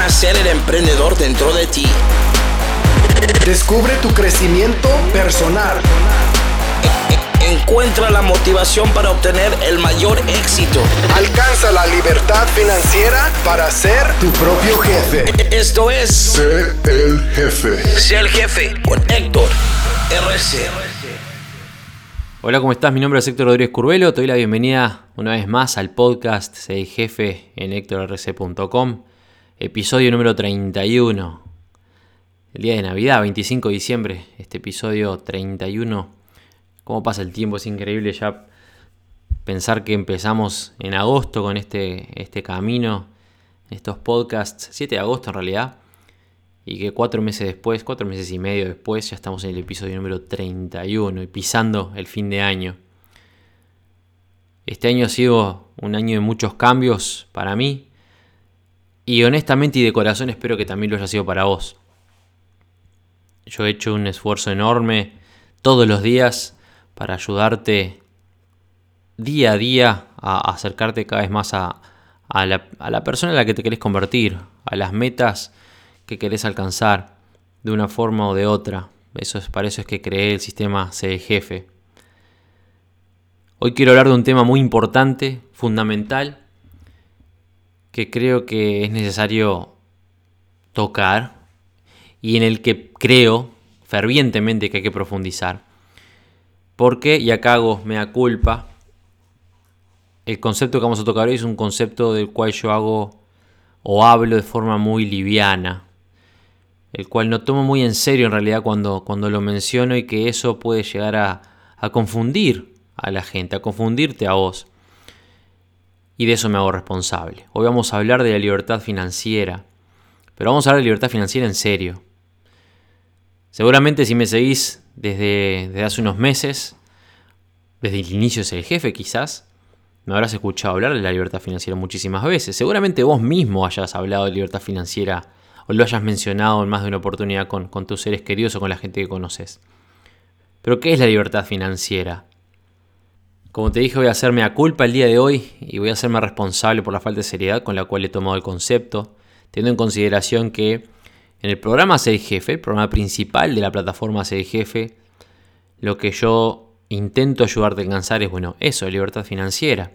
nacer el emprendedor dentro de ti. Descubre tu crecimiento personal. Encuentra la motivación para obtener el mayor éxito. Alcanza la libertad financiera para ser tu propio jefe. Esto es Sé el jefe. Sé el jefe con Héctor RC. Hola, ¿cómo estás? Mi nombre es Héctor Rodríguez Curvelo. Te doy la bienvenida una vez más al podcast Sé el jefe en héctorrc.com. Episodio número 31. El día de Navidad, 25 de diciembre. Este episodio 31. ¿Cómo pasa el tiempo? Es increíble ya pensar que empezamos en agosto con este, este camino, estos podcasts, 7 de agosto en realidad, y que cuatro meses después, cuatro meses y medio después, ya estamos en el episodio número 31 y pisando el fin de año. Este año ha sido un año de muchos cambios para mí, y honestamente y de corazón espero que también lo haya sido para vos. Yo he hecho un esfuerzo enorme todos los días para ayudarte día a día a acercarte cada vez más a, la, persona en la que te querés convertir, a las metas que querés alcanzar de una forma o de otra. Eso es, para eso es que creé el sistema C Jefe. Hoy quiero hablar de un tema muy importante, fundamental, que creo que es necesario tocar y en el que creo fervientemente que hay que profundizar. Porque, y acá hago mea culpa, el concepto que vamos a tocar hoy es un concepto del cual yo hago o hablo de forma muy liviana, el cual no tomo muy en serio en realidad cuando, cuando lo menciono y que eso puede llegar a, a confundir a la gente, a confundirte a vos. Y de eso me hago responsable. Hoy vamos a hablar de la libertad financiera, pero vamos a hablar de libertad financiera en serio. Seguramente si me seguís desde, hace unos meses, desde el inicio es el jefe quizás, me habrás escuchado hablar de la libertad financiera muchísimas veces. Seguramente vos mismo hayas hablado de libertad financiera o lo hayas mencionado en más de una oportunidad con, con tus seres queridos o con la gente que conoces. Pero ¿qué es la libertad financiera? Como te dije, voy a hacerme a culpa el día de hoy y voy a hacerme responsable por la falta de seriedad con la cual he tomado el concepto, teniendo en consideración que en el programa Ser Jefe, el programa principal de la plataforma Ser Jefe, lo que yo intento ayudarte a alcanzar es, bueno, eso, libertad financiera.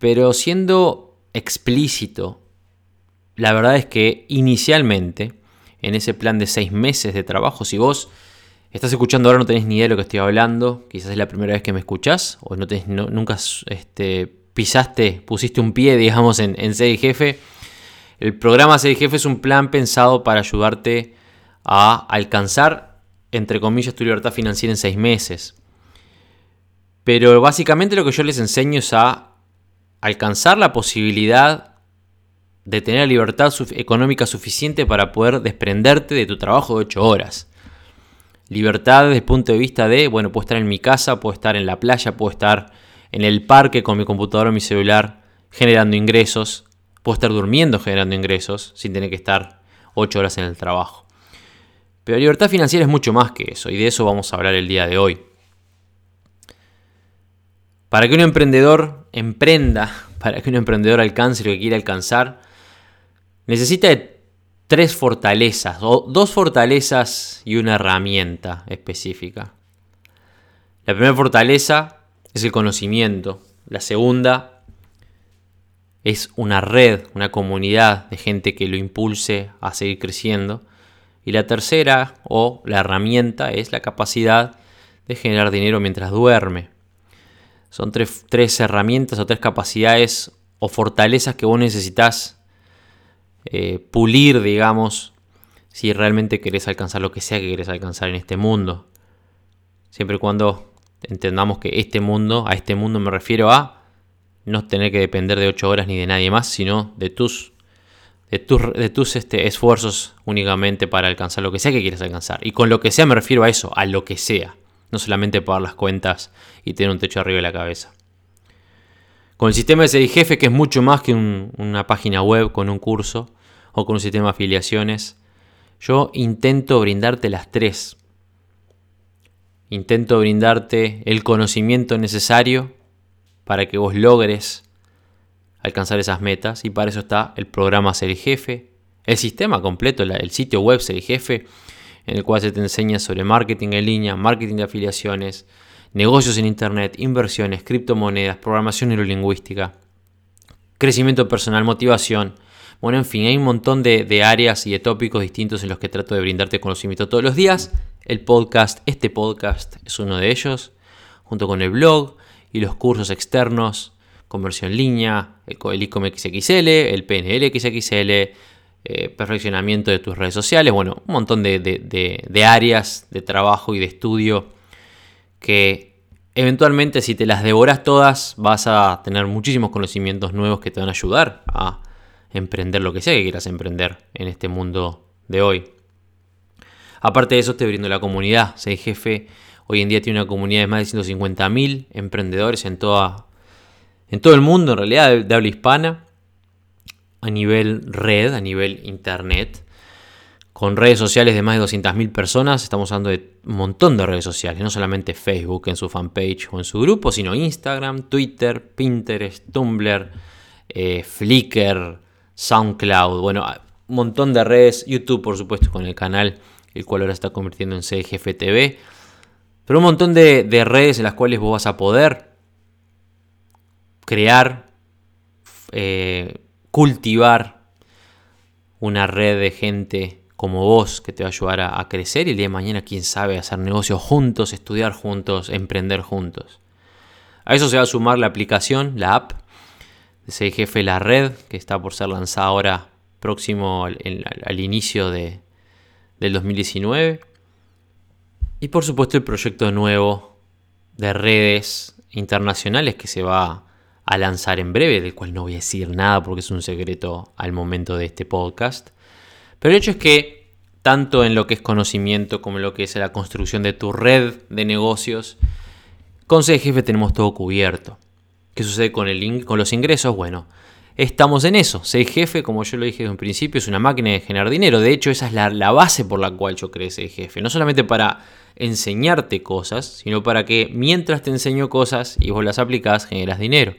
Pero siendo explícito, la verdad es que inicialmente, en ese plan de seis meses de trabajo, si vos estás escuchando ahora no tenés ni idea de lo que estoy hablando, quizás es la primera vez que me escuchás, o no tenés, nunca este, pisaste, pusiste un pie, digamos, en, en Jefe, el programa Ser Jefe es un plan pensado para ayudarte a alcanzar, entre comillas, tu libertad financiera en seis meses. Pero básicamente lo que yo les enseño es a alcanzar la posibilidad de tener libertad económica suficiente para poder desprenderte de tu trabajo de 8 horas. Libertad desde el punto de vista de, bueno, puedo estar en mi casa, puedo estar en la playa, puedo estar en el parque con mi computadora o mi celular generando ingresos, Puedo estar durmiendo generando ingresos sin tener que estar 8 horas en el trabajo. Pero libertad financiera es mucho más que eso y de eso vamos a hablar el día de hoy. Para que un emprendedor emprenda, para que un emprendedor alcance lo que quiere alcanzar, necesita de tres fortalezas, o dos fortalezas y una herramienta específica. La primera fortaleza es el conocimiento, la segunda es una red, una comunidad de gente que lo impulse a seguir creciendo. Y la tercera, o la herramienta, es la capacidad de generar dinero mientras duerme. Son tres, tres herramientas o tres capacidades o fortalezas que vos necesitas eh, pulir, digamos, si realmente querés alcanzar lo que sea que querés alcanzar en este mundo. Siempre y cuando entendamos que este mundo, a este mundo me refiero a no tener que depender de 8 horas ni de nadie más, sino de tus, de tus, de tus este, esfuerzos únicamente para alcanzar lo que sea que quieras alcanzar. Y con lo que sea me refiero a eso, a lo que sea. No solamente pagar las cuentas y tener un techo arriba de la cabeza. Con el sistema de jefe, que es mucho más que un, una página web con un curso o con un sistema de afiliaciones, yo intento brindarte las tres. Intento brindarte el conocimiento necesario para que vos logres alcanzar esas metas y para eso está el programa Ser Jefe, el sistema completo, el sitio web Ser Jefe, en el cual se te enseña sobre marketing en línea, marketing de afiliaciones, negocios en Internet, inversiones, criptomonedas, programación neurolingüística, crecimiento personal, motivación. Bueno, en fin, hay un montón de, de áreas y de tópicos distintos en los que trato de brindarte conocimiento todos los días. El podcast, este podcast es uno de ellos, junto con el blog y los cursos externos, conversión en línea, el ICOM XXL, el PNL XXL, eh, perfeccionamiento de tus redes sociales, bueno, un montón de, áreas de trabajo y de estudio que eventualmente si te las devoras todas vas a tener muchísimos conocimientos nuevos que te van a ayudar a emprender lo que sea que quieras emprender en este mundo de hoy. Aparte de eso te brindo la comunidad, Sei Jefe hoy en día tiene una comunidad de más de 150.000 emprendedores en, toda, en todo el mundo en realidad de habla hispana a nivel red, a nivel internet, con redes sociales de más de 200.000 personas. Estamos hablando de un montón de redes sociales, no solamente Facebook en su fanpage o en su grupo, sino Instagram, Twitter, Pinterest, Tumblr, eh, Flickr, SoundCloud, bueno, un montón de redes, YouTube por supuesto con el canal, el cual ahora está convirtiendo en CGFTV, pero un montón de, de redes en las cuales vos vas a poder crear eh, cultivar una red de gente como vos que te va a ayudar a, crecer y el día de mañana, quién sabe, hacer negocios juntos, estudiar juntos, emprender juntos. A eso se va a sumar la aplicación, la app ese jefe La Red, que está por ser lanzada ahora próximo al, inicio de, del 2019. Y por supuesto el proyecto nuevo de redes internacionales que se va a lanzar en breve, del cual no voy a decir nada porque es un secreto al momento de este podcast. Pero el hecho es que tanto en lo que es conocimiento como en lo que es la construcción de tu red de negocios, con CGF tenemos todo cubierto. ¿Qué sucede con, el, con los ingresos? Bueno, estamos en eso. jefe como yo lo dije en principio, es una máquina de generar dinero. De hecho, esa es la, la base por la cual yo creé jefe No solamente para enseñarte cosas, sino para que mientras te enseño cosas y vos las aplicás, generas dinero.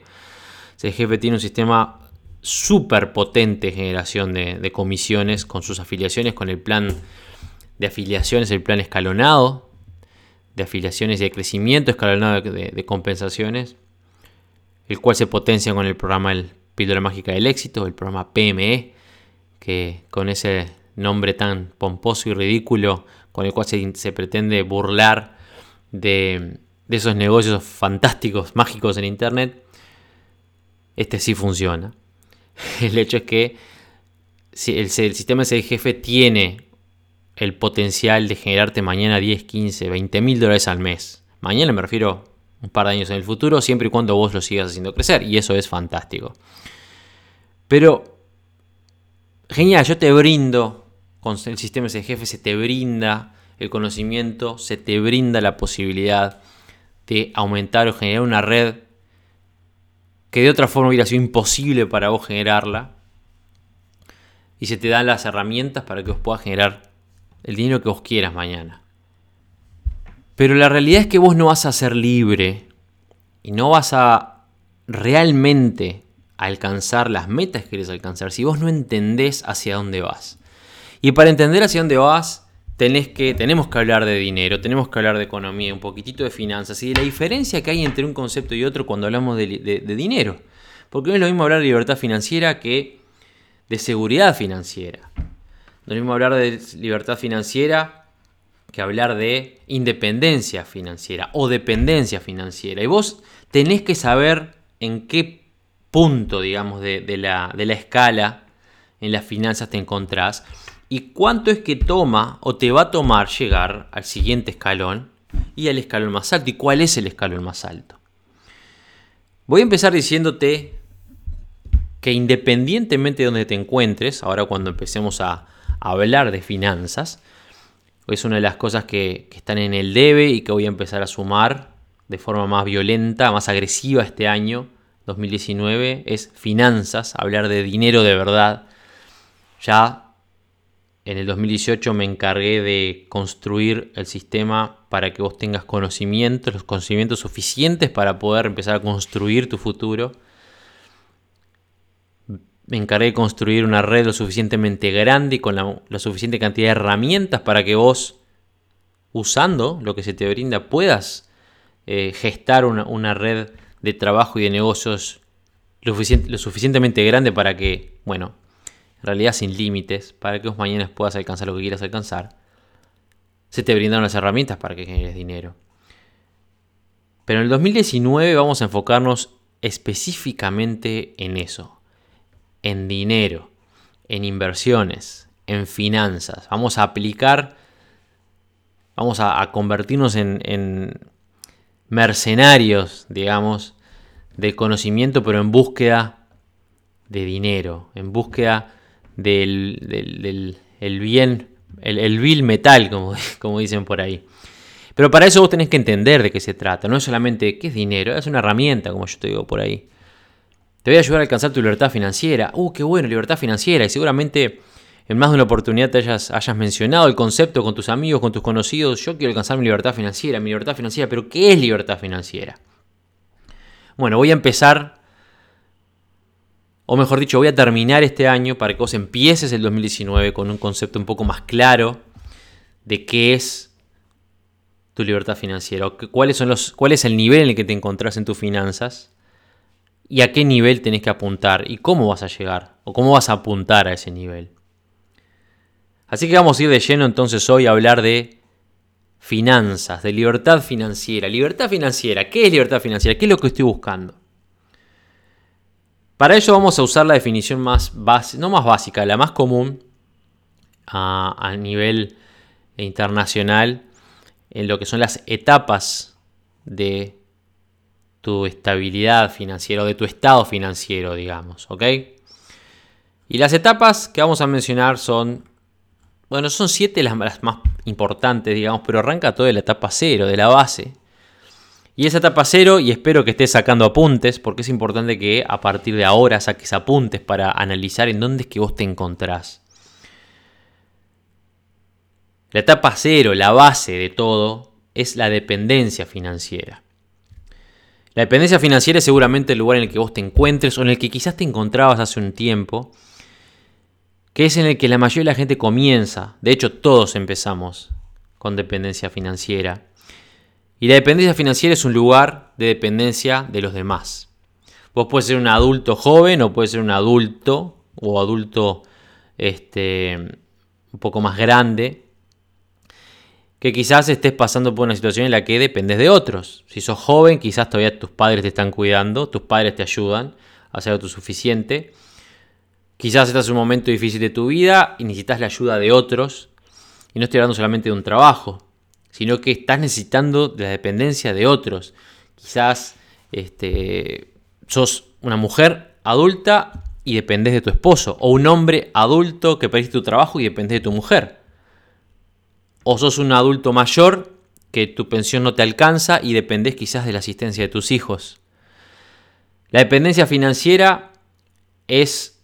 CGF tiene un sistema súper potente de generación de, comisiones con sus afiliaciones, con el plan de afiliaciones, el plan escalonado de afiliaciones y de crecimiento escalonado de, compensaciones, el cual se potencia con el programa El Píldora Mágica del Éxito, el programa PME, que con ese nombre tan pomposo y ridículo con el cual se, pretende burlar de, esos negocios fantásticos, mágicos en Internet, este sí funciona. El hecho es que el, el sistema de jefe tiene el potencial de generarte mañana 10, 15, 20 mil dólares al mes. Mañana me refiero un par de años en el futuro, siempre y cuando vos lo sigas haciendo crecer. Y eso es fantástico. Pero, genial, yo te brindo, con el sistema de jefe se te brinda el conocimiento, se te brinda la posibilidad de aumentar o generar una red que de otra forma hubiera sido imposible para vos generarla. Y se te dan las herramientas para que vos puedas generar el dinero que vos quieras mañana. Pero la realidad es que vos no vas a ser libre y no vas a realmente alcanzar las metas que quieres alcanzar si vos no entendés hacia dónde vas. Y para entender hacia dónde vas, tenés que, tenemos que hablar de dinero, tenemos que hablar de economía, un poquitito de finanzas y de la diferencia que hay entre un concepto y otro cuando hablamos de, dinero. Porque no es lo mismo hablar de libertad financiera que de seguridad financiera. No es lo mismo hablar de libertad financiera que hablar de independencia financiera o dependencia financiera. Y vos tenés que saber en qué punto, digamos, de, la, de la escala en las finanzas te encontrás y cuánto es que toma o te va a tomar llegar al siguiente escalón y al escalón más alto. ¿Y cuál es el escalón más alto? Voy a empezar diciéndote que independientemente de donde te encuentres, ahora cuando empecemos a, hablar de finanzas, es una de las cosas que, que están en el debe y que voy a empezar a sumar de forma más violenta, más agresiva este año, 2019, es finanzas, hablar de dinero de verdad. Ya en el 2018 me encargué de construir el sistema para que vos tengas conocimientos, los conocimientos suficientes para poder empezar a construir tu futuro. Me encargué de construir una red lo suficientemente grande y con la, suficiente cantidad de herramientas para que vos, usando lo que se te brinda, puedas eh, gestar una, red de trabajo y de negocios lo, suficientemente grande para que, bueno, en realidad sin límites, para que vos mañana puedas alcanzar lo que quieras alcanzar. Se te brindaron las herramientas para que generes dinero. Pero en el 2019 vamos a enfocarnos específicamente en eso, en dinero, en inversiones, en finanzas. Vamos a aplicar, vamos a, convertirnos en, mercenarios, digamos, del conocimiento, pero en búsqueda de dinero, en búsqueda del, bien, el, el vil metal, como, como dicen por ahí. Pero para eso vos tenés que entender de qué se trata. No es solamente qué es dinero, es una herramienta, como yo te digo por ahí. Te voy a ayudar a alcanzar tu libertad financiera. Uh, qué bueno, libertad financiera. Y seguramente en más de una oportunidad te hayas, mencionado el concepto con tus amigos, con tus conocidos. Yo quiero alcanzar mi libertad financiera, mi libertad financiera. Pero ¿qué es libertad financiera? Bueno, voy a empezar, o mejor dicho, voy a terminar este año para que vos empieces el 2019 con un concepto un poco más claro de qué es tu libertad financiera? ¿Cuáles son los, ¿Cuál es el nivel en el que te encontrás en tus finanzas? ¿Y a qué nivel tenés que apuntar? ¿Y cómo vas a llegar? ¿O cómo vas a apuntar a ese nivel? Así que vamos a ir de lleno entonces hoy a hablar de finanzas, de libertad financiera. Libertad financiera, ¿qué es libertad financiera? ¿Qué es lo que estoy buscando? Para ello vamos a usar la definición más básica, no más básica, la más común a nivel internacional en lo que son las etapas de tu estabilidad financiera o de tu estado financiero, digamos, ¿ok? Y las etapas que vamos a mencionar son, bueno, son siete las, más importantes, digamos, pero arranca todo de la etapa cero, de la base. Y esa etapa cero, y espero que estés sacando apuntes, porque es importante que a partir de ahora saques apuntes para analizar en dónde es que vos te encontrás. La etapa cero, la base de todo, es la dependencia financiera. La dependencia financiera es seguramente el lugar en el que vos te encuentres o en el que quizás te encontrabas hace un tiempo, que es en el que la mayoría de la gente comienza. De hecho, todos empezamos con dependencia financiera. Y la dependencia financiera es un lugar de dependencia de los demás. Vos puedes ser un adulto joven o puedes ser un adulto o adulto este, un poco más grande que quizás estés pasando por una situación en la que dependes de otros. Si sos joven, quizás todavía tus padres te están cuidando, tus padres te ayudan a hacer lo suficiente. Quizás estás en un momento difícil de tu vida y necesitas la ayuda de otros. Y no estoy hablando solamente de un trabajo, sino que estás necesitando de la dependencia de otros. Quizás este, sos una mujer adulta y dependes de tu esposo, o un hombre adulto que perdiste tu trabajo y dependes de tu mujer. O sos un adulto mayor que tu pensión no te alcanza y dependes quizás de la asistencia de tus hijos. La dependencia financiera es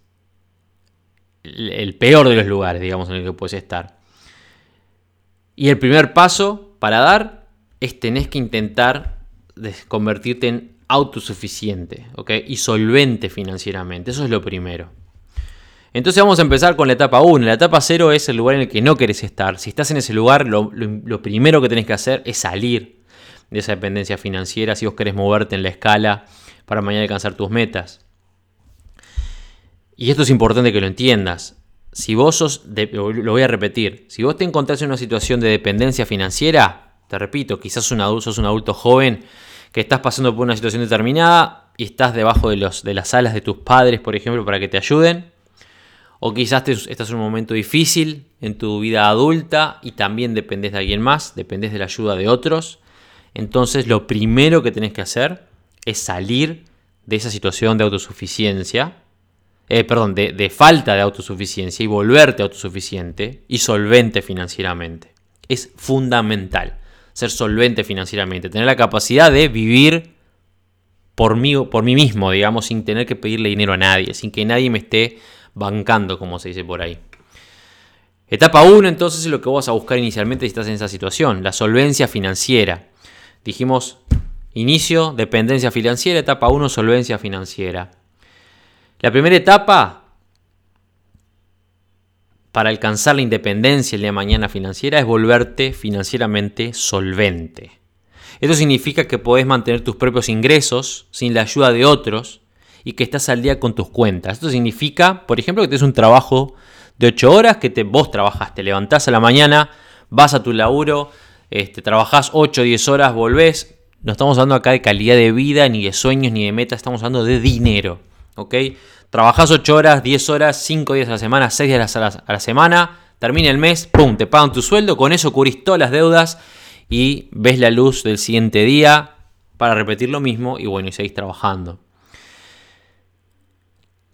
el peor de los lugares, digamos, en el que puedes estar. Y el primer paso para dar es tenés que intentar convertirte en autosuficiente y solvente financieramente. Eso es lo primero. Entonces vamos a empezar con la etapa 1. La etapa 0 es el lugar en el que no querés estar. Si estás en ese lugar, lo, primero que tenés que hacer es salir de esa dependencia financiera si vos querés moverte en la escala para mañana alcanzar tus metas. Y esto es importante que lo entiendas. Si vos sos, lo voy a repetir, si vos te encontrás en una situación de dependencia financiera, te repito, quizás sos un adulto joven que estás pasando por una situación determinada y estás debajo de las alas de tus padres, por ejemplo, para que te ayuden, o quizás estás en un momento difícil en tu vida adulta y también dependes de alguien más, dependes de la ayuda de otros. Entonces lo primero que tenés que hacer es salir de esa situación de autosuficiencia, eh, perdón, de, de falta de autosuficiencia y volverte autosuficiente y solvente financieramente. Es fundamental ser solvente financieramente, tener la capacidad de vivir por mí, por mí mismo, digamos, sin tener que pedirle dinero a nadie, sin que nadie me esté bancando, como se dice por ahí. Etapa 1 entonces es lo que vas a buscar inicialmente si estás en esa situación, la solvencia financiera. Dijimos inicio, dependencia financiera, etapa 1, solvencia financiera. La primera etapa para alcanzar la independencia el día de mañana financiera es volverte financieramente solvente. Esto significa que podés mantener tus propios ingresos sin la ayuda de otros y que estás al día con tus cuentas. Esto significa, por ejemplo, que tienes un trabajo de 8 horas que te, vos trabajaste, te levantás a la mañana, vas a tu laburo, este, trabajás 8 o 10 horas, volvés. No estamos hablando acá de calidad de vida, ni de sueños, ni de metas, estamos hablando de dinero. ¿Ok? Trabajás 8 horas, 10 horas, 5 días a la semana, 6 días a la, a la semana, termina el mes, ¡pum! Te pagan tu sueldo, con eso cubrís todas las deudas y ves la luz del siguiente día para repetir lo mismo y bueno, y seguís trabajando.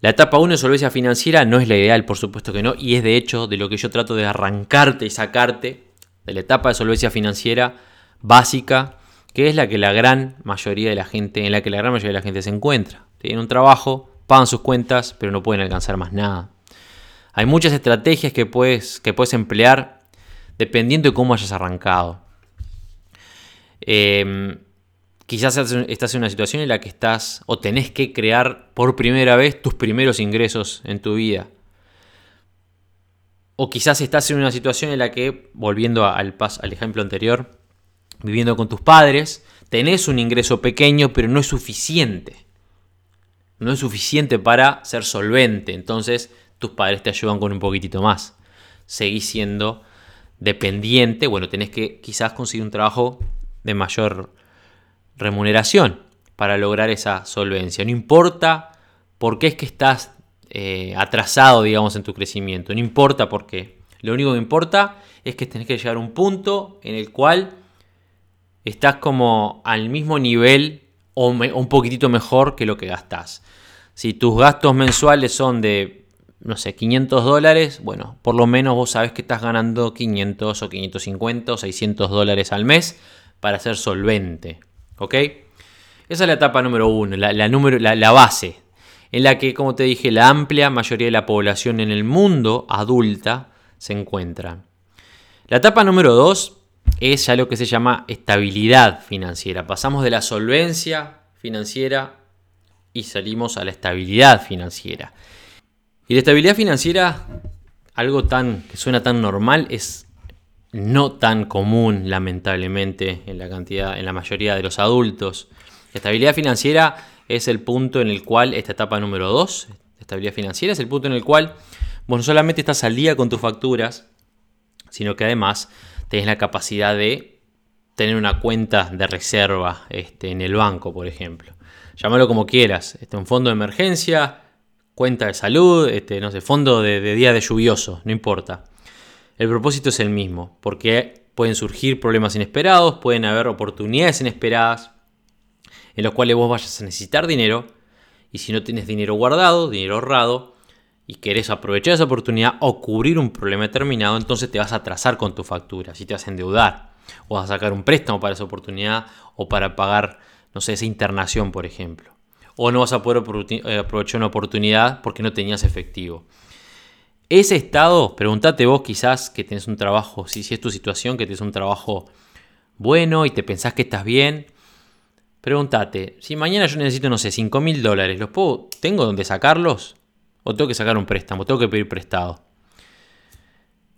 La etapa 1 de solvencia financiera no es la ideal, por supuesto que no, y es de hecho de lo que yo trato de arrancarte y sacarte de la etapa de solvencia financiera básica, que es la que la gran mayoría de la gente, en la que la gran mayoría de la gente se encuentra. Tienen un trabajo, pagan sus cuentas, pero no pueden alcanzar más nada. Hay muchas estrategias que puedes, que puedes emplear dependiendo de cómo hayas arrancado. Eh, Quizás estás en una situación en la que estás o tenés que crear por primera vez tus primeros ingresos en tu vida. O quizás estás en una situación en la que, volviendo al, al ejemplo anterior, viviendo con tus padres, tenés un ingreso pequeño, pero no es suficiente. No es suficiente para ser solvente. Entonces tus padres te ayudan con un poquitito más. Seguís siendo dependiente. Bueno, tenés que quizás conseguir un trabajo de mayor remuneración para lograr esa solvencia. No importa por qué es que estás eh, atrasado, digamos, en tu crecimiento. No importa por qué. Lo único que importa es que tenés que llegar a un punto en el cual estás como al mismo nivel o un poquitito mejor que lo que gastás. Si tus gastos mensuales son de, no sé, 500 dólares, bueno, por lo menos vos sabés que estás ganando 500 o 550 o 600 dólares al mes para ser solvente. ¿Ok? Esa es la etapa número uno, la, número, la, base, en la que, como te dije, la amplia mayoría de la población en el mundo adulta se encuentra. La etapa número dos es ya lo que se llama estabilidad financiera. Pasamos de la solvencia financiera y salimos a la estabilidad financiera. Y la estabilidad financiera, algo tan que suena tan normal, es no tan común, lamentablemente, en la cantidad, en la mayoría de los adultos. estabilidad financiera es el punto en el cual, esta etapa número 2, estabilidad financiera, es el punto en el cual vos no solamente estás al día con tus facturas, sino que además tenés la capacidad de tener una cuenta de reserva este, en el banco, por ejemplo. Llámalo como quieras, este, un fondo de emergencia, cuenta de salud, este, no sé, fondo de, de día de lluvioso, no importa. El propósito es el mismo, porque pueden surgir problemas inesperados, pueden haber oportunidades inesperadas en las cuales vos vayas a necesitar dinero y si no tienes dinero guardado, dinero ahorrado y querés aprovechar esa oportunidad o cubrir un problema determinado, entonces te vas a atrasar con tu factura, si te vas a endeudar o vas a sacar un préstamo para esa oportunidad o para pagar, no sé, esa internación, por ejemplo. O no vas a poder eh, aprovechar una oportunidad porque no tenías efectivo. Ese estado, pregúntate vos quizás que tenés un trabajo, si, es tu situación, que tenés un trabajo bueno y te pensás que estás bien, pregúntate, si mañana yo necesito, no sé, 5 mil dólares, ¿los puedo, tengo dónde sacarlos? ¿O tengo que sacar un préstamo? ¿Tengo que pedir prestado?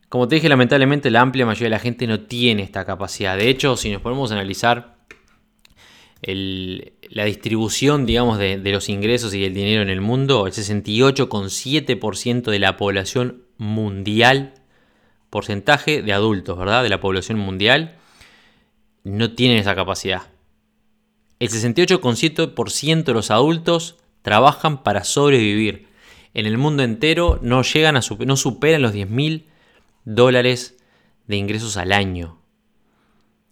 Como te dije, lamentablemente la amplia mayoría de la gente no tiene esta capacidad. De hecho, si nos ponemos a analizar la distribución, digamos, de, los ingresos y el dinero en el mundo, el 68,7% de la población mundial, porcentaje de adultos, ¿verdad? De la población mundial, no tienen esa capacidad. El 68,7% de los adultos trabajan para sobrevivir. En el mundo entero no llegan a no superan los 10 mil dólares de ingresos al año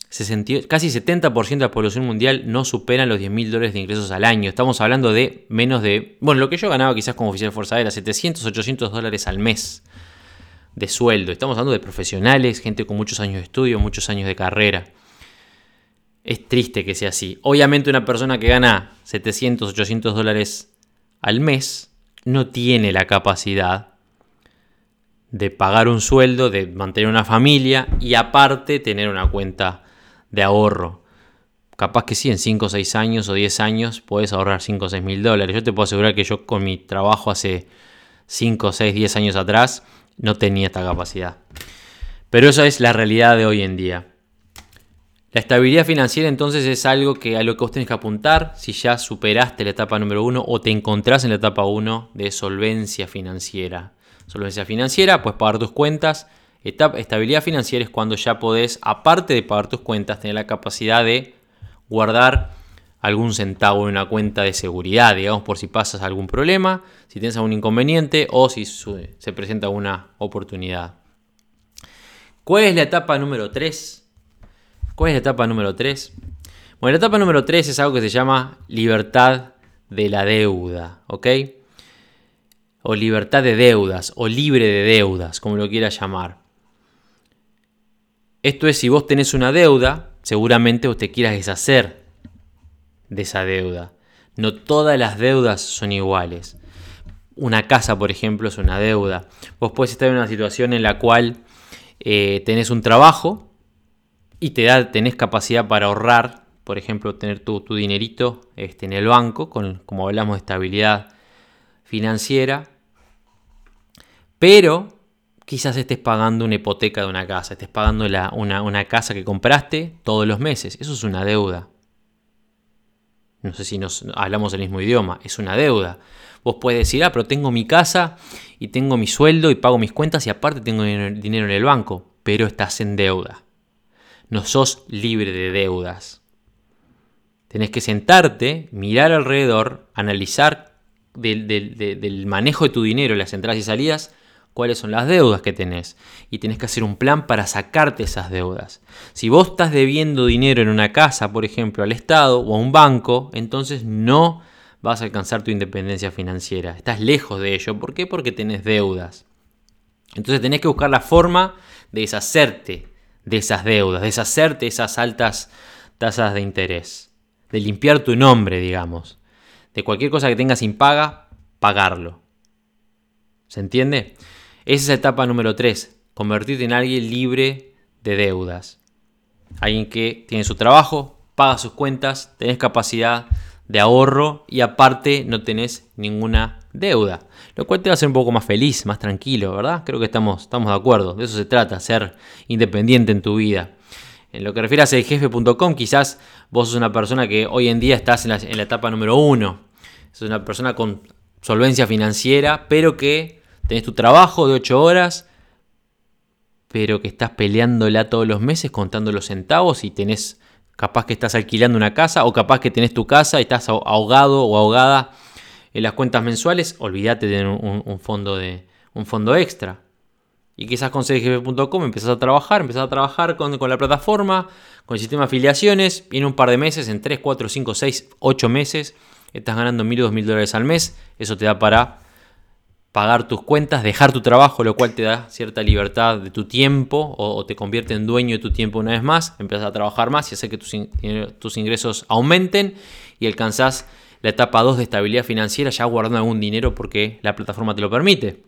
casi 70% de la población mundial no superan los 10 mil dólares de ingresos al año. Estamos hablando de menos de, bueno, lo que yo ganaba quizás como oficial de Fuerza Aérea, 700, 800 dólares al mes de sueldo. Estamos hablando de profesionales, gente con muchos años de estudio, muchos años de carrera. Es triste que sea así. Obviamente una persona que gana 700, 800 dólares al mes no tiene la capacidad de pagar un sueldo, de mantener una familia y aparte tener una cuenta de ahorro. Capaz que sí, en 5 o 6 años o 10 años puedes ahorrar 5 o 6 mil dólares. Yo te puedo asegurar que yo con mi trabajo hace 5, 6, 10 años atrás no tenía esta capacidad. Pero esa es la realidad de hoy en día. La estabilidad financiera entonces es algo que a lo que vos tenés que apuntar si ya superaste la etapa número uno o te encontrás en la etapa uno de solvencia financiera. Solvencia financiera, pues pagar tus cuentas. Estabilidad financiera es cuando ya podés, aparte de pagar tus cuentas, tener la capacidad de guardar algún centavo en una cuenta de seguridad, digamos, por si pasas algún problema, si tienes algún inconveniente o si se presenta una oportunidad. ¿Cuál es la etapa número 3? ¿Cuál es la etapa número 3? Bueno, la etapa número 3 es algo que se llama libertad de la deuda, ¿ok? O libertad de deudas, o libre de deudas, como lo quieras llamar. Esto es, si vos tenés una deuda, seguramente vos te quieras deshacer de esa deuda. No todas las deudas son iguales. Una casa, por ejemplo, es una deuda. Vos puedes estar en una situación en la cual eh, tenés un trabajo y te da, tenés capacidad para ahorrar, por ejemplo, tener tu, dinerito este, en el banco, con, como hablamos de estabilidad financiera, pero quizás estés pagando una hipoteca de una casa, estés pagando una, casa que compraste todos los meses, eso es una deuda. No sé si nos hablamos el mismo idioma, es una deuda. Vos puedes decir, ah, pero tengo mi casa y tengo mi sueldo y pago mis cuentas y aparte tengo dinero en el banco, pero estás en deuda. No sos libre de deudas. Tenés que sentarte, mirar alrededor, analizar del, del manejo de tu dinero, las entradas y salidas, cuáles son las deudas que tenés y tenés que hacer un plan para sacarte esas deudas. Si vos estás debiendo dinero en una casa, por ejemplo, al Estado o a un banco, entonces no vas a alcanzar tu independencia financiera. Estás lejos de ello. ¿Por qué? Porque tenés deudas. Entonces tenés que buscar la forma de deshacerte de esas deudas, deshacerte de esas altas tasas de interés, de limpiar tu nombre, digamos. De cualquier cosa que tengas sin paga, pagarlo. ¿Se entiende? Esa es la etapa número 3, convertirte en alguien libre de deudas. Alguien que tiene su trabajo, paga sus cuentas, tenés capacidad de ahorro y aparte no tenés ninguna deuda. Lo cual te va a hacer un poco más feliz, más tranquilo, ¿verdad? Creo que estamos, estamos de acuerdo. De eso se trata, ser independiente en tu vida. En lo que refiere a seljefe.com, quizás vos sos una persona que hoy en día estás en la, en la etapa número uno. Sos una persona con solvencia financiera, pero que tenés tu trabajo de 8 horas, pero que estás peleándola todos los meses contando los centavos y tenés, capaz que estás alquilando una casa o capaz que tenés tu casa y estás ahogado o ahogada en las cuentas mensuales, olvídate de tener un, fondo, de, un fondo extra. Y quizás con cdgb.com empezás a trabajar, empezás a trabajar con, con, la plataforma, con el sistema de afiliaciones, y en un par de meses, en 3, 4, 5, 6, 8 meses, estás ganando 1.000 o 2.000 dólares al mes. Eso te da para pagar tus cuentas, dejar tu trabajo, lo cual te da cierta libertad de tu tiempo o, te convierte en dueño de tu tiempo una vez más, empiezas a trabajar más y hace que tus, ingresos aumenten y alcanzás la etapa 2 de estabilidad financiera ya guardando algún dinero porque la plataforma te lo permite.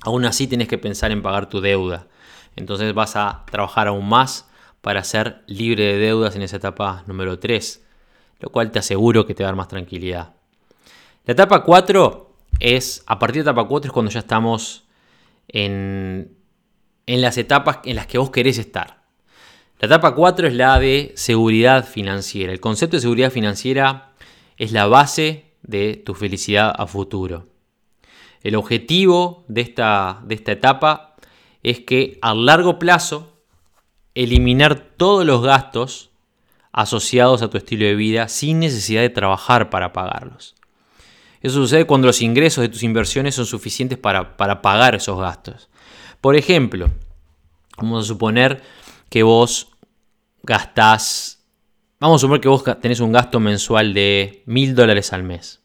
Aún así tienes que pensar en pagar tu deuda. Entonces vas a trabajar aún más para ser libre de deudas en esa etapa número 3, lo cual te aseguro que te va a dar más tranquilidad. La etapa 4 es, a partir de etapa 4 es cuando ya estamos en, en las etapas en las que vos querés estar. La etapa 4 es la de seguridad financiera. El concepto de seguridad financiera es la base de tu felicidad a futuro. El objetivo de esta, de esta etapa es que a largo plazo eliminar todos los gastos asociados a tu estilo de vida sin necesidad de trabajar para pagarlos. Eso sucede cuando los ingresos de tus inversiones son suficientes para, pagar esos gastos. Por ejemplo, vamos a suponer que vos gastás, vamos a suponer que vos tenés un gasto mensual de mil dólares al mes.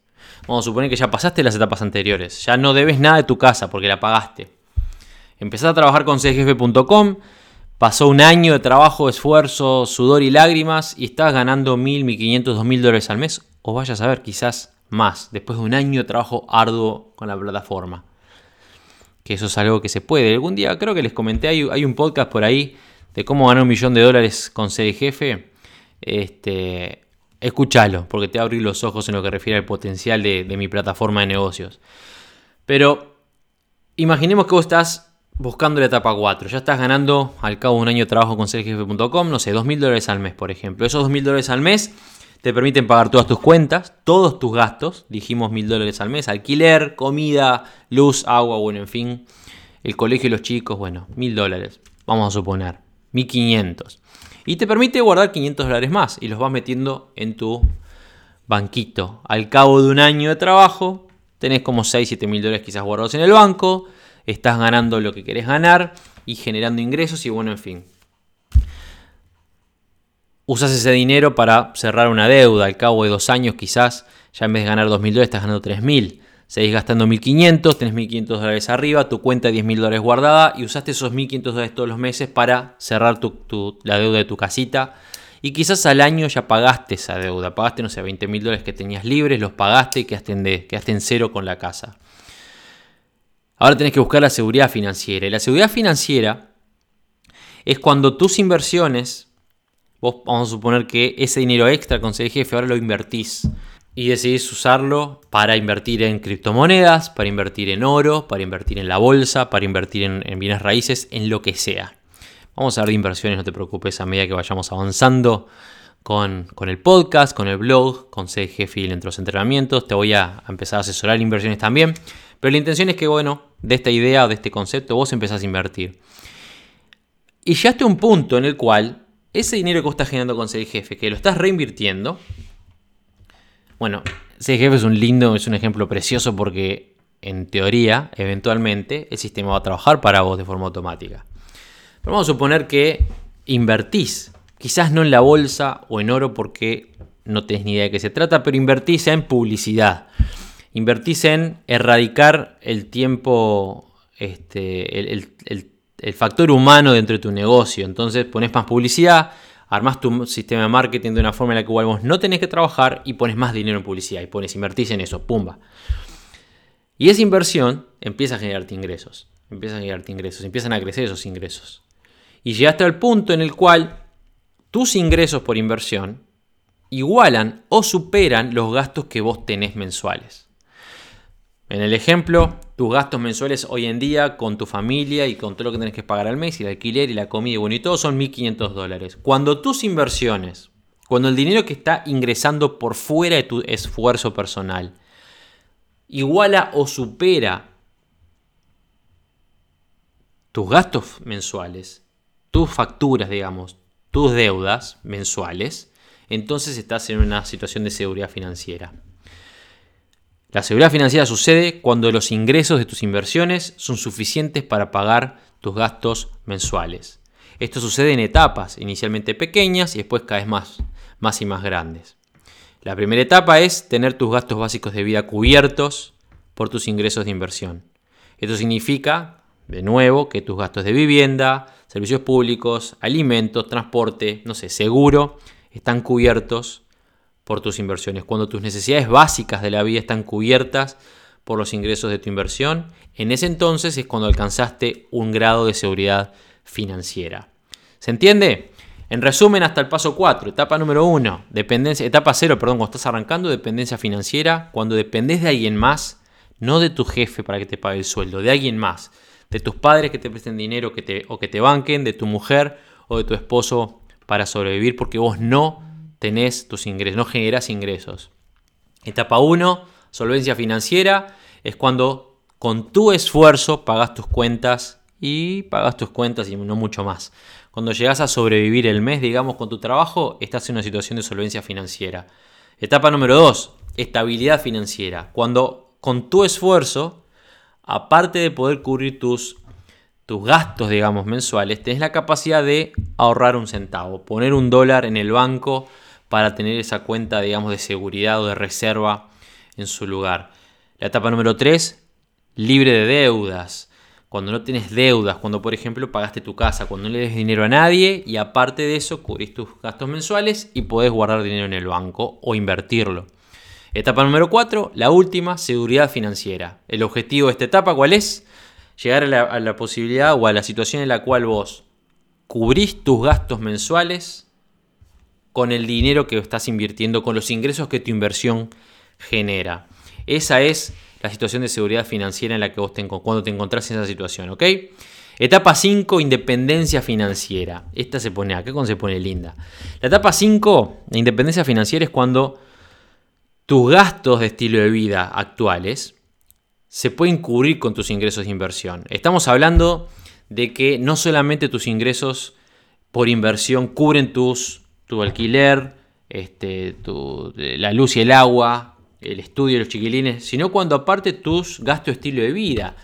Vamos a suponer que ya pasaste las etapas anteriores, ya no debes nada de tu casa porque la pagaste. Empezás a trabajar con cgf.com, pasó un año de trabajo, esfuerzo, sudor y lágrimas y estás ganando mil, mil quinientos, dos mil dólares al mes. O vayas a ver, quizás más, después de un año de trabajo arduo con la plataforma. Que eso es algo que se puede. Algún día creo que les comenté, hay, hay un podcast por ahí de cómo ganar un millón de dólares con CD Jefe. Este, escúchalo, porque te va a abrir los ojos en lo que refiere al potencial de, de mi plataforma de negocios. Pero imaginemos que vos estás buscando la etapa 4. Ya estás ganando al cabo de un año de trabajo con serjefe.com, no sé, 2.000 dólares al mes, por ejemplo. Esos 2.000 dólares al mes te permiten pagar todas tus cuentas, todos tus gastos. Dijimos 1.000 dólares al mes, alquiler, comida, luz, agua, bueno, en fin. El colegio de los chicos, bueno, 1.000 dólares. Vamos a suponer, 1.500. Y te permite guardar 500 dólares más y los vas metiendo en tu banquito. Al cabo de un año de trabajo, tenés como 6, 7 mil dólares quizás guardados en el banco estás ganando lo que querés ganar y generando ingresos y bueno, en fin. Usas ese dinero para cerrar una deuda. Al cabo de dos años quizás ya en vez de ganar 2.000 dólares estás ganando 3.000. Seguís gastando 1.500, tenés 1.500 dólares arriba, tu cuenta de 10.000 dólares guardada y usaste esos 1.500 dólares todos los meses para cerrar la deuda de tu casita. Y quizás al año ya pagaste esa deuda, pagaste, no sé, 20.000 dólares que tenías libres, los pagaste y quedaste en, quedaste en cero con la casa. Ahora tenés que buscar la seguridad financiera. Y la seguridad financiera es cuando tus inversiones, vos vamos a suponer que ese dinero extra con jefe ahora lo invertís y decidís usarlo para invertir en criptomonedas, para invertir en oro, para invertir en la bolsa, para invertir en, bienes raíces, en lo que sea. Vamos a hablar de inversiones, no te preocupes, a medida que vayamos avanzando con, el podcast, con el blog, con CGF y entre los entrenamientos. Te voy a, a empezar a asesorar inversiones también. Pero la intención es que, bueno, de esta idea de este concepto, vos empezás a invertir. Y ya hasta un punto en el cual ese dinero que vos estás generando con jefe, que lo estás reinvirtiendo, bueno, jefe es un lindo, es un ejemplo precioso porque en teoría, eventualmente, el sistema va a trabajar para vos de forma automática. Pero vamos a suponer que invertís, quizás no en la bolsa o en oro porque no tenés ni idea de qué se trata, pero invertís en publicidad invertís en erradicar el tiempo, este, el, factor humano dentro de tu negocio. Entonces pones más publicidad, armas tu sistema de marketing de una forma en la que igual vos no tenés que trabajar y pones más dinero en publicidad y pones, invertís en eso, pumba. Y esa inversión empieza a generarte ingresos, empieza a generarte ingresos, empiezan a crecer esos ingresos. Y llegaste al punto en el cual tus ingresos por inversión igualan o superan los gastos que vos tenés mensuales. En el ejemplo, tus gastos mensuales hoy en día con tu familia y con todo lo que tenés que pagar al mes, y el alquiler y la comida y bueno, y todo son 1.500 dólares. Cuando tus inversiones, cuando el dinero que está ingresando por fuera de tu esfuerzo personal, iguala o supera tus gastos mensuales, tus facturas, digamos, tus deudas mensuales, entonces estás en una situación de seguridad financiera. La seguridad financiera sucede cuando los ingresos de tus inversiones son suficientes para pagar tus gastos mensuales. Esto sucede en etapas, inicialmente pequeñas y después cada vez más, más y más grandes. La primera etapa es tener tus gastos básicos de vida cubiertos por tus ingresos de inversión. Esto significa, de nuevo, que tus gastos de vivienda, servicios públicos, alimentos, transporte, no sé, seguro, están cubiertos por tus inversiones. Cuando tus necesidades básicas de la vida están cubiertas por los ingresos de tu inversión, en ese entonces es cuando alcanzaste un grado de seguridad financiera. ¿Se entiende? En resumen, hasta el paso 4, etapa número 1, dependencia, etapa 0, perdón, cuando estás arrancando, dependencia financiera, cuando dependes de alguien más, no de tu jefe para que te pague el sueldo, de alguien más, de tus padres que te presten dinero que te, o que te banquen, de tu mujer o de tu esposo para sobrevivir, porque vos no tenés tus ingresos, no generas ingresos. Etapa 1, solvencia financiera, es cuando con tu esfuerzo pagas tus cuentas y pagas tus cuentas y no mucho más. Cuando llegas a sobrevivir el mes, digamos, con tu trabajo, estás en una situación de solvencia financiera. Etapa número 2, estabilidad financiera. Cuando con tu esfuerzo, aparte de poder cubrir tus, tus gastos, digamos, mensuales, tenés la capacidad de ahorrar un centavo, poner un dólar en el banco para tener esa cuenta, digamos, de seguridad o de reserva en su lugar. La etapa número 3, libre de deudas. Cuando no tienes deudas, cuando por ejemplo pagaste tu casa, cuando no le des dinero a nadie y aparte de eso cubrís tus gastos mensuales y podés guardar dinero en el banco o invertirlo. Etapa número 4, la última, seguridad financiera. El objetivo de esta etapa, ¿cuál es? Llegar a la, a la posibilidad o a la situación en la cual vos cubrís tus gastos mensuales con el dinero que estás invirtiendo, con los ingresos que tu inversión genera. Esa es la situación de seguridad financiera en la que vos te, cuando te encontrás en esa situación, ¿ok? Etapa 5, independencia financiera. Esta se pone acá, cuando se pone linda. La etapa 5, la independencia financiera, es cuando tus gastos de estilo de vida actuales se pueden cubrir con tus ingresos de inversión. Estamos hablando de que no solamente tus ingresos por inversión cubren tus, tu alquiler, este, la luz y el agua, el estudio de los chiquilines, sino cuando aparte tus gastos estilo de vida,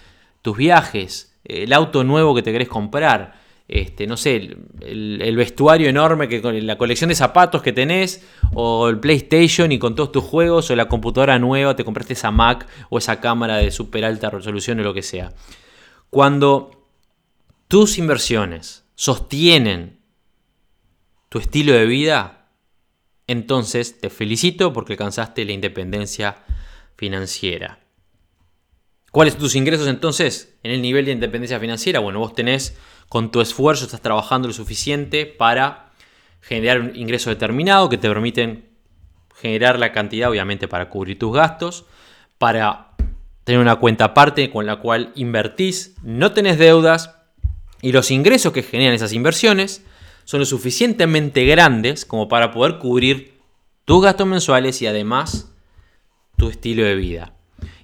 tus viajes, el auto nuevo que te querés comprar, este, no sé, el, vestuario enorme, que la colección de zapatos que tenés, o el PlayStation y con todos tus juegos, o la computadora nueva, te compraste esa Mac o esa cámara de super alta resolución o lo que sea. Cuando tus inversiones sostienen tu estilo de vida, entonces te felicito porque alcanzaste la independencia financiera. ¿Cuáles son tus ingresos entonces en el nivel de independencia financiera? Bueno, vos tenés con tu esfuerzo, estás trabajando lo suficiente para generar un ingreso determinado que te permiten generar la cantidad, obviamente, para cubrir tus gastos, para tener una cuenta aparte con la cual invertís, no tenés deudas y los ingresos que generan esas inversiones son lo suficientemente grandes como para poder cubrir tus gastos mensuales y además tu estilo de vida.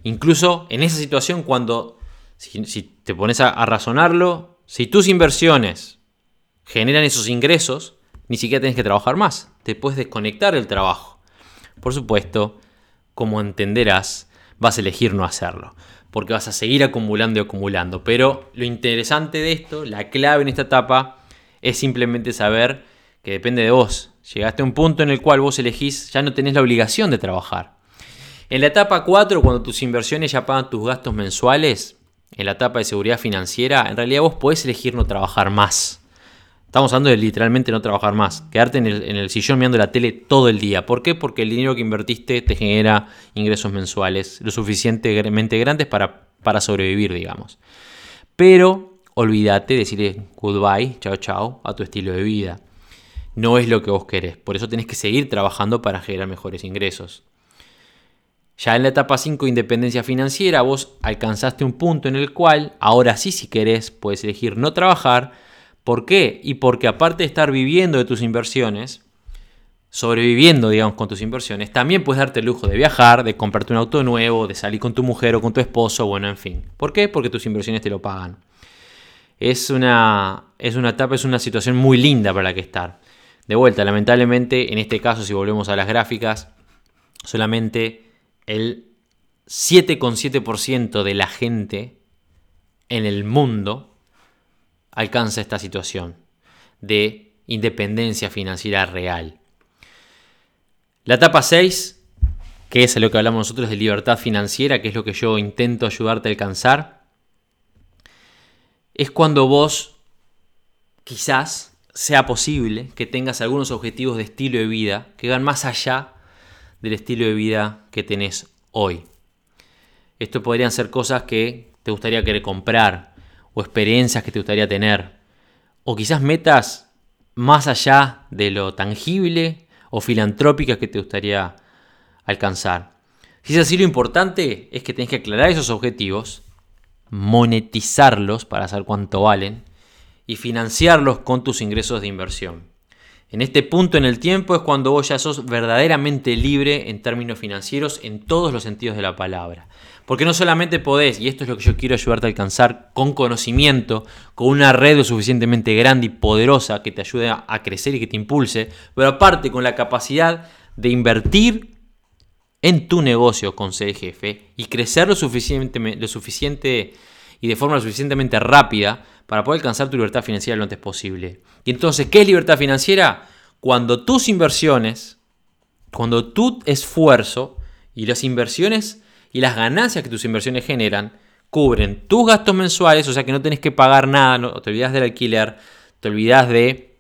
Incluso en esa situación cuando, si, te pones a, razonarlo, si tus inversiones generan esos ingresos, ni siquiera tienes que trabajar más. Te puedes desconectar del trabajo. Por supuesto, como entenderás, vas a elegir no hacerlo. Porque vas a seguir acumulando y acumulando. Pero lo interesante de esto, la clave en esta etapa, es simplemente saber que depende de vos. Llegaste a un punto en el cual vos elegís, ya no tenés la obligación de trabajar. En la etapa 4, cuando tus inversiones ya pagan tus gastos mensuales, en la etapa de seguridad financiera, en realidad vos podés elegir no trabajar más. Estamos hablando de literalmente no trabajar más, quedarte en el, sillón mirando la tele todo el día. ¿Por qué? Porque el dinero que invertiste te genera ingresos mensuales lo suficientemente grandes para, para sobrevivir, digamos. Pero olvídate de decirle goodbye, chao chao, a tu estilo de vida. No es lo que vos querés. Por eso tenés que seguir trabajando para generar mejores ingresos. Ya en la etapa 5 de independencia financiera vos alcanzaste un punto en el cual ahora sí si querés puedes elegir no trabajar. ¿Por qué? Y porque aparte de estar viviendo de tus inversiones, sobreviviendo digamos con tus inversiones, también puedes darte el lujo de viajar, de comprarte un auto nuevo, de salir con tu mujer o con tu esposo, bueno, en fin. ¿Por qué? Porque tus inversiones te lo pagan. Es una, es una etapa, es una situación muy linda para la que estar. De vuelta, lamentablemente, en este caso, si volvemos a las gráficas, solamente el 7,7% de la gente en el mundo alcanza esta situación de independencia financiera real. La etapa 6, que es a lo que hablamos nosotros de libertad financiera, que es lo que yo intento ayudarte a alcanzar, es cuando vos quizás sea posible que tengas algunos objetivos de estilo de vida que van más allá del estilo de vida que tenés hoy. Esto podrían ser cosas que te gustaría querer comprar o experiencias que te gustaría tener o quizás metas más allá de lo tangible o filantrópicas que te gustaría alcanzar. Si es así, lo importante es que tenés que aclarar esos objetivos, monetizarlos para saber cuánto valen y financiarlos con tus ingresos de inversión. En este punto en el tiempo es cuando vos ya sos verdaderamente libre en términos financieros en todos los sentidos de la palabra. Porque no solamente podés, y esto es lo que yo quiero ayudarte a alcanzar, con conocimiento, con una red lo suficientemente grande y poderosa que te ayude a crecer y que te impulse, pero aparte con la capacidad de invertir en tu negocio con jefe y crecer lo suficiente, lo suficiente y de forma suficientemente rápida para poder alcanzar tu libertad financiera lo antes posible. Y entonces, ¿qué es libertad financiera? Cuando tus inversiones, cuando tu esfuerzo y las inversiones y las ganancias que tus inversiones generan cubren tus gastos mensuales, o sea que no tenés que pagar nada, no, te olvidas del alquiler, te olvidas de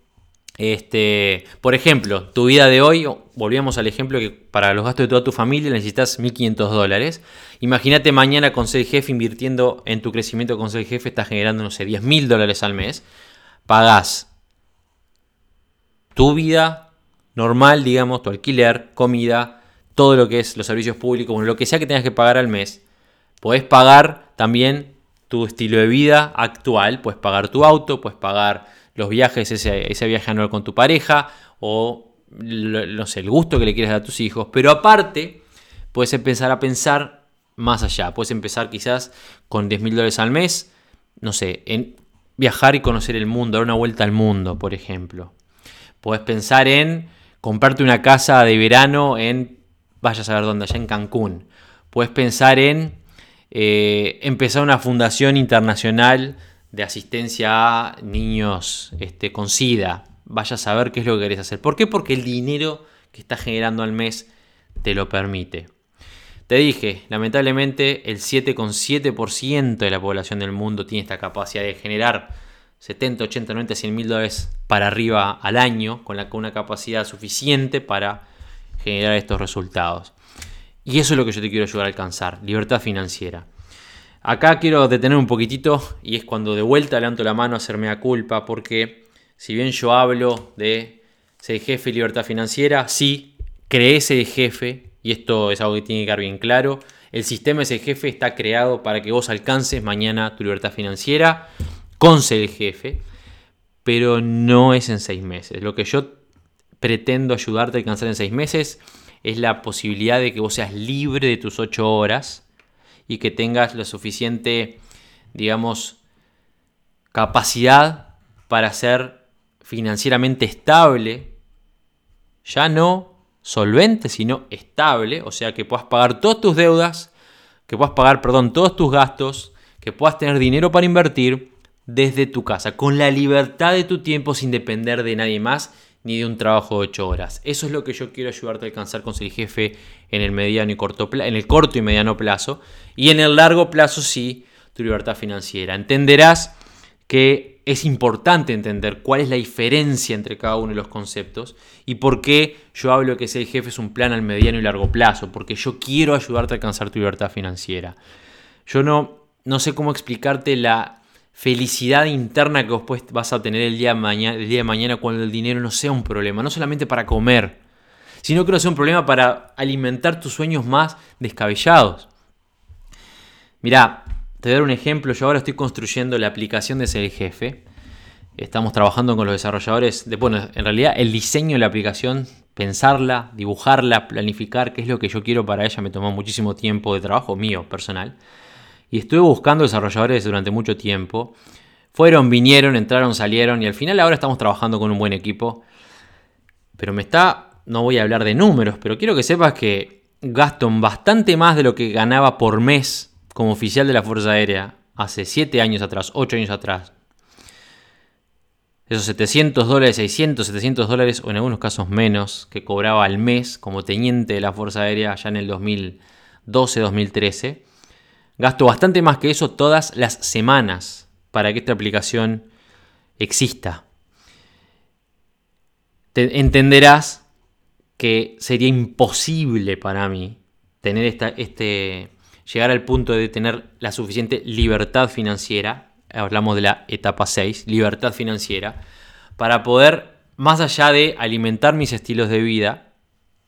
este, por ejemplo, tu vida de hoy, volvíamos al ejemplo que para los gastos de toda tu familia necesitas 1.500 dólares. Imagínate mañana con ser jefe invirtiendo en tu crecimiento con ser jefe, estás generando, no sé, 10.000 dólares al mes. Pagás tu vida normal, digamos, tu alquiler, comida, todo lo que es los servicios públicos, lo que sea que tengas que pagar al mes. Podés pagar también tu estilo de vida actual, puedes pagar tu auto, puedes pagar los viajes, ese, ese viaje anual con tu pareja o no sé, el gusto que le quieres dar a tus hijos, pero aparte puedes empezar a pensar más allá, puedes empezar quizás con 10 mil dólares al mes, no sé, en viajar y conocer el mundo, dar una vuelta al mundo, por ejemplo. Puedes pensar en comprarte una casa de verano en, vaya a saber dónde, allá en Cancún. Puedes pensar en eh, empezar una fundación internacional de asistencia a niños este, con SIDA. Vaya a saber qué es lo que querés hacer. ¿Por qué? Porque el dinero que estás generando al mes te lo permite. Te dije, lamentablemente el 7,7% de la población del mundo tiene esta capacidad de generar 70, 80, 90, 100 mil dólares para arriba al año, con, la, con una capacidad suficiente para generar estos resultados. Y eso es lo que yo te quiero ayudar a alcanzar, libertad financiera. Acá quiero detener un poquitito y es cuando de vuelta levanto la mano a hacerme a culpa, porque si bien yo hablo de ser jefe y libertad financiera, sí, creé ese jefe y esto es algo que tiene que quedar bien claro, el sistema ese jefe está creado para que vos alcances mañana tu libertad financiera con ser jefe, pero no es en seis meses. Lo que yo pretendo ayudarte a alcanzar en seis meses es la posibilidad de que vos seas libre de tus ocho horas y que tengas la suficiente, digamos, capacidad para ser financieramente estable, ya no solvente, sino estable, o sea, que puedas pagar todas tus deudas, que puedas pagar, perdón, todos tus gastos, que puedas tener dinero para invertir desde tu casa, con la libertad de tu tiempo sin depender de nadie más ni de un trabajo de 8 horas. Eso es lo que yo quiero ayudarte a alcanzar con ser jefe en el mediano y corto en el corto y mediano plazo y en el largo plazo sí tu libertad financiera. Entenderás que es importante entender cuál es la diferencia entre cada uno de los conceptos y por qué yo hablo que ser jefe es un plan al mediano y largo plazo, porque yo quiero ayudarte a alcanzar tu libertad financiera. Yo no, no sé cómo explicarte la felicidad interna que vos vas a tener el día, de mañana, el día de mañana cuando el dinero no sea un problema, no solamente para comer, sino que no sea un problema para alimentar tus sueños más descabellados. Mirá, te voy a dar un ejemplo. Yo ahora estoy construyendo la aplicación de ser jefe. Estamos trabajando con los desarrolladores. De, bueno, en realidad el diseño de la aplicación, pensarla, dibujarla, planificar qué es lo que yo quiero para ella, me tomó muchísimo tiempo de trabajo mío, personal. Y estuve buscando desarrolladores durante mucho tiempo. Fueron, vinieron, entraron, salieron y al final ahora estamos trabajando con un buen equipo. Pero me está, no voy a hablar de números, pero quiero que sepas que gasto bastante más de lo que ganaba por mes como oficial de la Fuerza Aérea hace 7 años atrás, 8 años atrás, esos 700 dólares, 600, 700 dólares o en algunos casos menos que cobraba al mes como teniente de la Fuerza Aérea ya en el 2012-2013, gasto bastante más que eso todas las semanas para que esta aplicación exista. Te entenderás que sería imposible para mí tener esta, este, llegar al punto de tener la suficiente libertad financiera, hablamos de la etapa 6, libertad financiera, para poder, más allá de alimentar mis estilos de vida,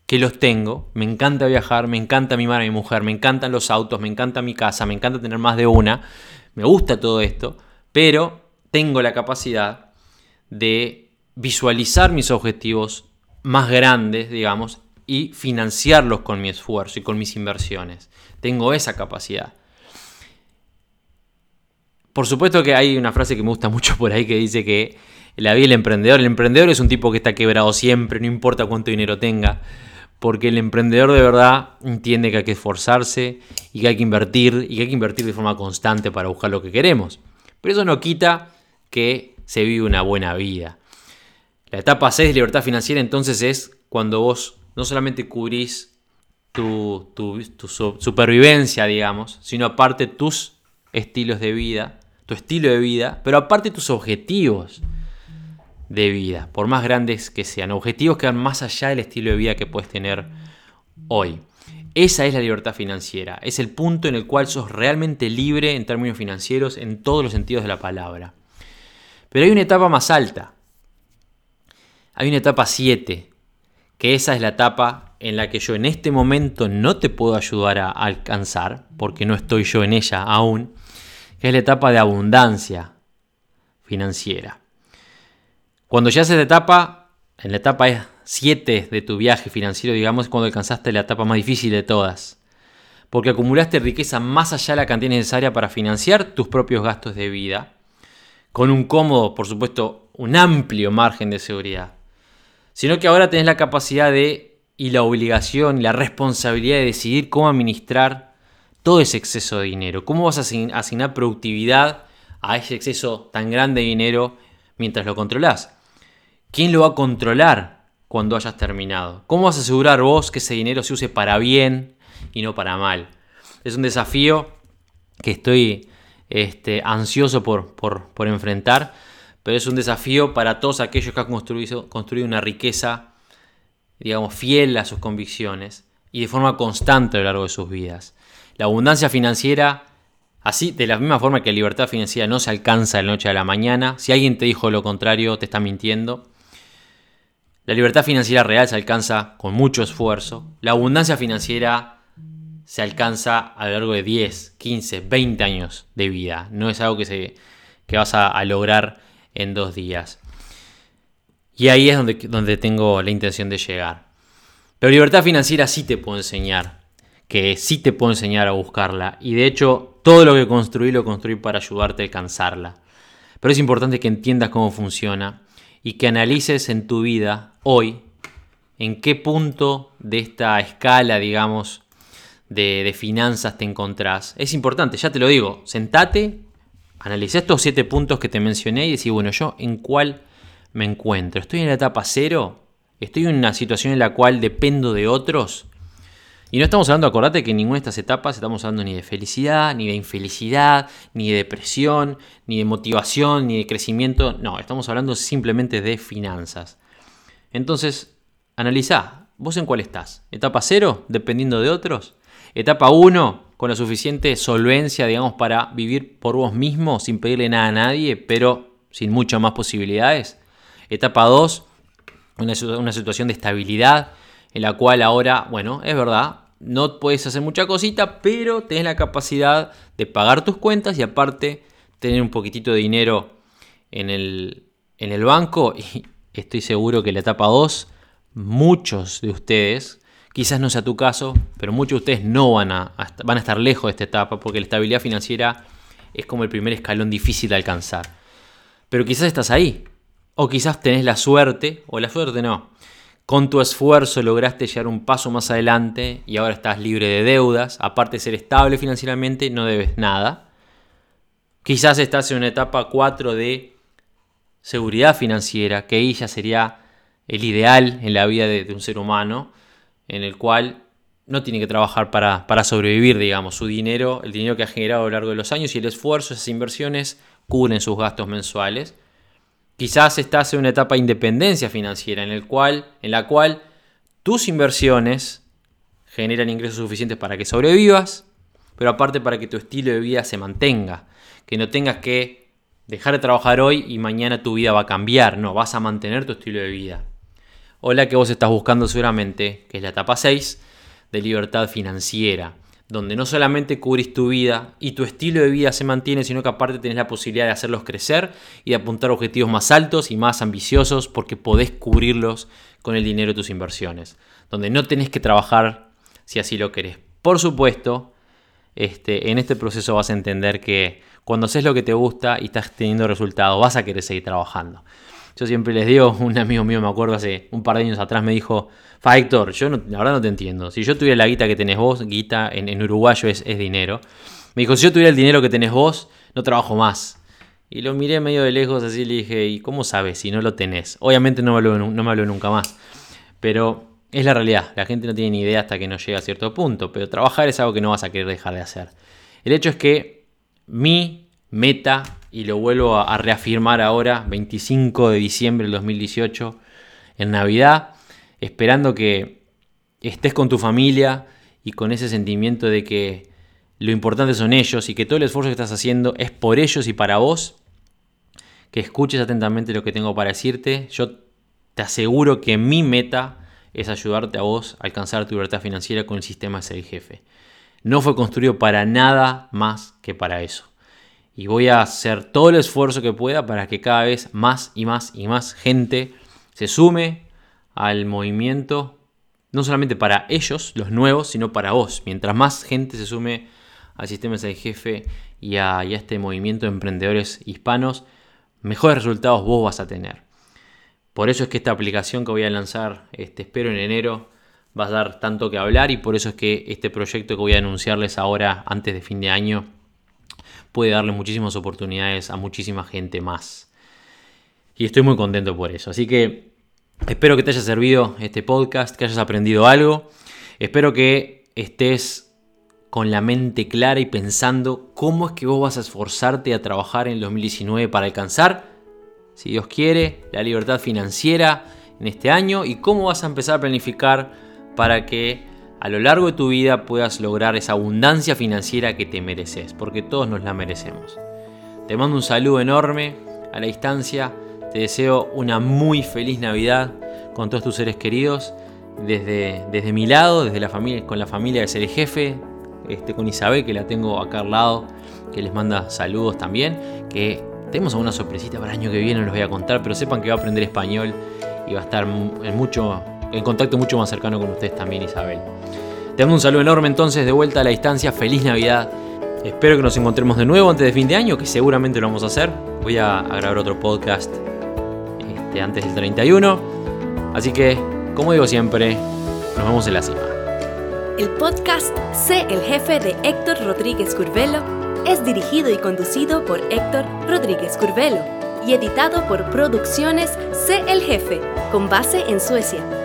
que los tengo, me encanta viajar, me encanta mimar a mi mujer, me encantan los autos, me encanta mi casa, me encanta tener más de una, me gusta todo esto, pero tengo la capacidad de visualizar mis objetivos más grandes, digamos, y financiarlos con mi esfuerzo y con mis inversiones. Tengo esa capacidad. Por supuesto que hay una frase que me gusta mucho por ahí que dice que la vida del emprendedor, el emprendedor es un tipo que está quebrado siempre, no importa cuánto dinero tenga, porque el emprendedor de verdad entiende que hay que esforzarse y que hay que invertir y que hay que invertir de forma constante para buscar lo que queremos. Pero eso no quita que se vive una buena vida. La etapa 6 de libertad financiera entonces es cuando vos no solamente cubrís tu, supervivencia, digamos, sino aparte tus estilos de vida, tu estilo de vida, pero aparte tus objetivos de vida, por más grandes que sean, objetivos que van más allá del estilo de vida que puedes tener hoy. Esa es la libertad financiera, es el punto en el cual sos realmente libre en términos financieros en todos los sentidos de la palabra. Pero hay una etapa más alta, hay una etapa 7, que esa es la etapa en la que yo en este momento no te puedo ayudar a alcanzar, porque no estoy yo en ella aún, que es la etapa de abundancia financiera. Cuando ya haces la etapa, en la etapa 7 de tu viaje financiero, digamos, cuando alcanzaste la etapa más difícil de todas, porque acumulaste riqueza más allá de la cantidad necesaria para financiar tus propios gastos de vida, con un cómodo, por supuesto, un amplio margen de seguridad, sino que ahora tenés la capacidad de y la obligación y la responsabilidad de decidir cómo administrar todo ese exceso de dinero, cómo vas a asignar productividad a ese exceso tan grande de dinero mientras lo controlás. ¿Quién lo va a controlar cuando hayas terminado? ¿Cómo vas a asegurar vos que ese dinero se use para bien y no para mal? Es un desafío que estoy este, ansioso por, por, enfrentar, pero es un desafío para todos aquellos que han construido, construido una riqueza, digamos, fiel a sus convicciones y de forma constante a lo largo de sus vidas. La abundancia financiera, así, de la misma forma que la libertad financiera no se alcanza de la noche a la mañana, si alguien te dijo lo contrario, te está mintiendo. La libertad financiera real se alcanza con mucho esfuerzo. La abundancia financiera se alcanza a lo largo de 10, 15, 20 años de vida. No es algo que, se, que vas a, lograr en dos días. Y ahí es donde, donde tengo la intención de llegar. Pero libertad financiera sí te puedo enseñar. Que sí te puedo enseñar a buscarla. Y de hecho, todo lo que construí lo construí para ayudarte a alcanzarla. Pero es importante que entiendas cómo funciona y que analices en tu vida hoy en qué punto de esta escala, digamos, de, finanzas te encontrás. Es importante, ya te lo digo, sentate, analiza estos siete puntos que te mencioné y decís, bueno, yo en cuál me encuentro. ¿Estoy en la etapa cero? ¿Estoy en una situación en la cual dependo de otros? Y no estamos hablando, acordate que en ninguna de estas etapas estamos hablando ni de felicidad, ni de infelicidad, ni de depresión, ni de motivación, ni de crecimiento. No, estamos hablando simplemente de finanzas. Entonces, analiza, ¿vos en cuál estás? ¿Etapa cero, dependiendo de otros? Etapa 1, con la suficiente solvencia, digamos, para vivir por vos mismo sin pedirle nada a nadie, pero sin muchas más posibilidades. Etapa 2, una, situación de estabilidad en la cual ahora, bueno, es verdad, no puedes hacer mucha cosita, pero tenés la capacidad de pagar tus cuentas y aparte tener un poquitito de dinero en el, en el banco. Y estoy seguro que la etapa 2, muchos de ustedes Quizás no sea tu caso, pero muchos de ustedes no van a, van a estar lejos de esta etapa porque la estabilidad financiera es como el primer escalón difícil de alcanzar. Pero quizás estás ahí. O quizás tenés la suerte, o la suerte no. Con tu esfuerzo lograste llegar un paso más adelante y ahora estás libre de deudas. Aparte de ser estable financieramente, no debes nada. Quizás estás en una etapa 4 de seguridad financiera, que ya sería el ideal en la vida de un ser humano en el cual no tiene que trabajar para, sobrevivir, digamos, su dinero, el dinero que ha generado a lo largo de los años y el esfuerzo, esas inversiones, cubren sus gastos mensuales. Quizás estás en una etapa de independencia financiera en, el cual, en la cual tus inversiones generan ingresos suficientes para que sobrevivas, pero aparte para que tu estilo de vida se mantenga, que no tengas que dejar de trabajar hoy y mañana tu vida va a cambiar, no, vas a mantener tu estilo de vida. O la que vos estás buscando seguramente, que es la etapa 6 de libertad financiera, donde no solamente cubrís tu vida y tu estilo de vida se mantiene, sino que aparte tenés la posibilidad de hacerlos crecer y de apuntar objetivos más altos y más ambiciosos porque podés cubrirlos con el dinero de tus inversiones, donde no tenés que trabajar si así lo querés. Por supuesto, este, en este proceso vas a entender que cuando haces lo que te gusta y estás teniendo resultados, vas a querer seguir trabajando. Yo siempre les digo, un amigo mío me acuerdo hace un par de años atrás me dijo, Fa Héctor, yo la verdad no te entiendo. Si yo tuviera la guita que tenés vos, guita en, uruguayo es, dinero. Me dijo, si yo tuviera el dinero que tenés vos, no trabajo más. Y lo miré medio de lejos así y le dije, ¿y cómo sabes si no lo tenés? Obviamente no me habló, no me nunca más. Pero es la realidad, la gente no tiene ni idea hasta que no llega a cierto punto. Pero trabajar es algo que no vas a querer dejar de hacer. El hecho es que mi meta y lo vuelvo a, reafirmar ahora, 25 de diciembre del 2018, en Navidad, esperando que estés con tu familia y con ese sentimiento de que lo importante son ellos y que todo el esfuerzo que estás haciendo es por ellos y para vos, que escuches atentamente lo que tengo para decirte. Yo te aseguro que mi meta es ayudarte a vos a alcanzar tu libertad financiera con el sistema Ser Jefe. No fue construido para nada más que para eso. Y voy a hacer todo el esfuerzo que pueda para que cada vez más y más y más gente se sume al movimiento, no solamente para ellos, los nuevos, sino para vos. Mientras más gente se sume al sistema Ser el Jefe y a, y a este movimiento de emprendedores hispanos, mejores resultados vos vas a tener. Por eso es que esta aplicación que voy a lanzar, este, espero en enero, va a dar tanto que hablar y por eso es que este proyecto que voy a anunciarles ahora antes de fin de año puede darle muchísimas oportunidades a muchísima gente más. Y estoy muy contento por eso. Así que espero que te haya servido este podcast, que hayas aprendido algo. Espero que estés con la mente clara y pensando cómo es que vos vas a esforzarte a trabajar en el 2019 para alcanzar, si Dios quiere, la libertad financiera en este año y cómo vas a empezar a planificar para que a lo largo de tu vida puedas lograr esa abundancia financiera que te mereces, porque todos nos la merecemos. Te mando un saludo enorme a la distancia, te deseo una muy feliz Navidad con todos tus seres queridos, desde, desde mi lado, desde la familia, con la familia de Ser el Jefe, este, con Isabel, que la tengo acá al lado, que les manda saludos también, que tenemos alguna sorpresita para el año que viene, les voy a contar, pero sepan que va a aprender español y va a estar en, mucho, en contacto mucho más cercano con ustedes también, Isabel. Te mando un saludo enorme entonces de vuelta a la distancia, feliz Navidad. Espero que nos encontremos de nuevo antes de fin de año, que seguramente lo vamos a hacer. Voy a, grabar otro podcast este, antes del 31. Así que, como digo siempre, nos vemos en la cima. El podcast Sé el jefe de Héctor Rodríguez Curvelo es dirigido y conducido por Héctor Rodríguez Curvelo y editado por Producciones Sé el jefe, con base en Suecia.